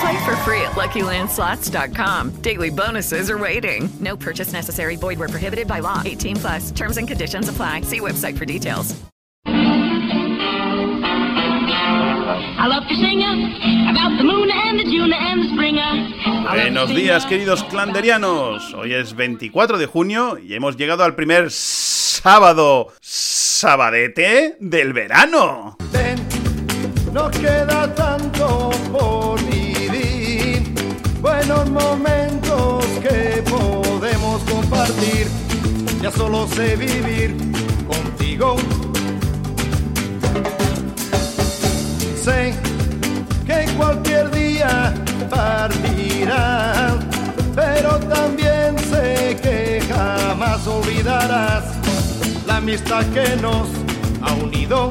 Play for free at LuckyLandSlots.com. Daily bonuses are waiting. No purchase necessary. Void where prohibited by law. 18 plus. Terms and conditions apply. See website for details. I love to sing about the moon and the June and the springer. Buenos días, queridos clanderianos. Hoy es 24 de junio y hemos llegado al primer sábado sabadete del verano. Ven, no queda tanto por momentos que podemos compartir. Ya solo sé vivir contigo. Sé que cualquier día partirás, pero también sé que jamás olvidarás la amistad que nos ha unido.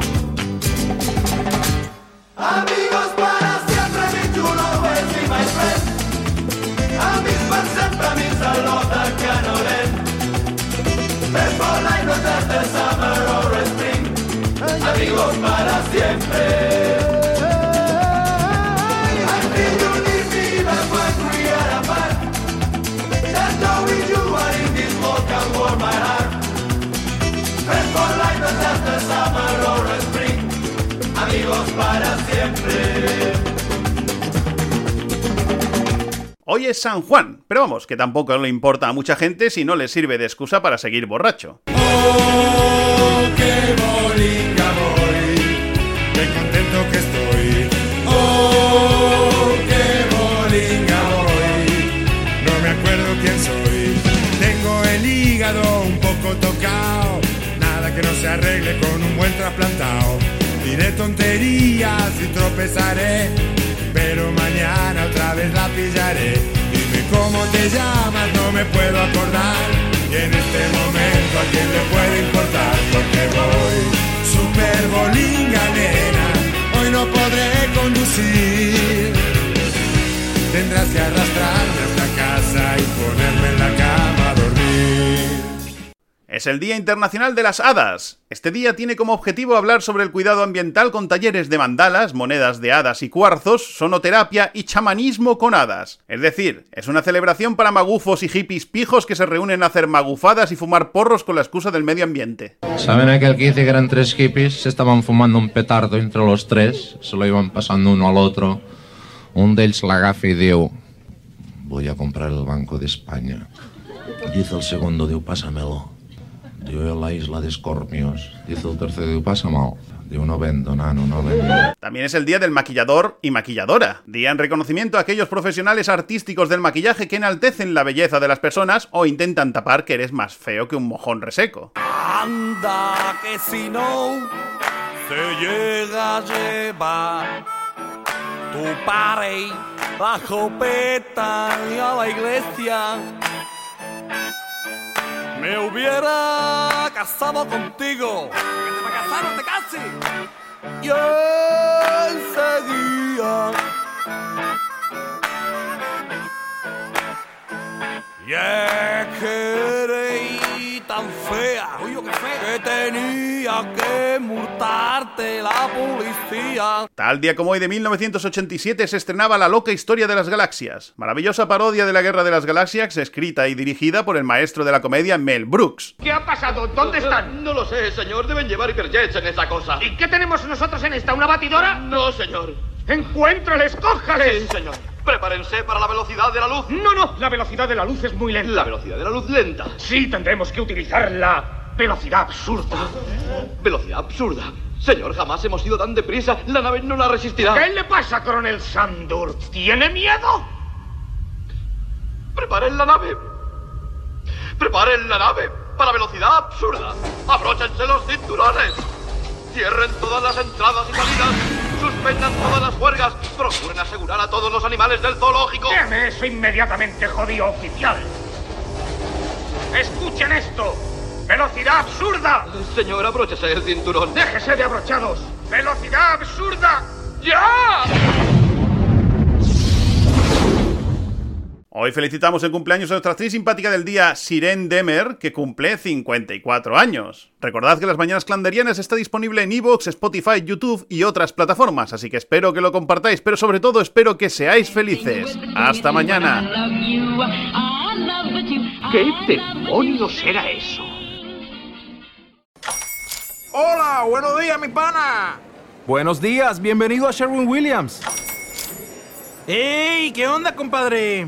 Amigos spring. Amigos para siempre. Hoy es San Juan, pero vamos, que tampoco le importa a mucha gente si no le sirve de excusa para seguir borracho. Oh, qué nada que no se arregle con un buen trasplantado. Diré tonterías y tropezaré, pero mañana otra vez la pillaré. Dime cómo te llamas, no me puedo acordar. Y en este momento a quién le puede importar, porque voy super bolinga nena, hoy no podré conducir. Es el Día Internacional de las Hadas. Este día tiene como objetivo hablar sobre el cuidado ambiental con talleres de mandalas, monedas de hadas y cuarzos, sonoterapia y chamanismo con hadas. Es decir, es una celebración para magufos y hippies pijos que se reúnen a hacer magufadas y fumar porros con la excusa del medio ambiente. ¿Saben aquel que dice que eran tres hippies? Se estaban fumando un petardo entre los tres, se lo iban pasando uno al otro. Un d'ells l'agafa i diu voy a comprar el Banco de España. Dice el segundo, diu, pásamelo. Diu, la isla de Escorpios. Dice el tercero, diu, pásamelo. Diu, no vendo, nano, no vendo. También es el día del maquillador y maquilladora. Día en reconocimiento a aquellos profesionales artísticos del maquillaje que enaltecen la belleza de las personas o intentan tapar que eres más feo que un mojón reseco. Anda, que si no se llega a llevar tu pare la jopeta y a la iglesia. Me hubiera casado contigo. Que te va a casar, no te cases. Y fea, Uy, qué fea, que tenía que multarte la policía. Tal día como hoy de 1987 se estrenaba La loca historia de las galaxias, maravillosa parodia de la Guerra de las Galaxias escrita y dirigida por el maestro de la comedia Mel Brooks. ¿Qué ha pasado? ¿Dónde están? No lo sé, señor. Deben llevar hiperjets en esa cosa. ¿Y qué tenemos nosotros en esta? ¿Una batidora? No, señor. ¡Encuéntrales! ¡Cójales! Sí, señor. Prepárense para la velocidad de la luz. No, no, la velocidad de la luz es muy lenta. La velocidad de la luz lenta. Sí, tendremos que utilizar la velocidad absurda. ¿Velocidad absurda. Señor, jamás hemos ido tan deprisa. La nave no la resistirá. ¿Qué le pasa, coronel Sandur? ¿Tiene miedo? Preparen la nave. Preparen la nave para velocidad absurda. Abróchense los cinturones. Cierren todas las entradas y salidas. Suspendan todas las huelgas. Procuren asegurar a todos los animales del zoológico. Deme eso inmediatamente, jodido oficial. Escuchen esto. ¡Velocidad absurda! Señor, abróchese el cinturón. ¡Déjese de abrochados! ¡Velocidad absurda! ¡Ya! Hoy felicitamos el cumpleaños a nuestra actriz simpática del día, Siren Demer, que cumple 54 años. Recordad que Las Mañanas Clanderianas está disponible en iVoox, Spotify, YouTube y otras plataformas, así que espero que lo compartáis, pero sobre todo espero que seáis felices. ¡Hasta mañana! ¿Qué demonios era eso? Hola, buenos días, mi pana. Buenos días, bienvenido a Sherwin Williams. ¡Ey! ¿Qué onda, compadre?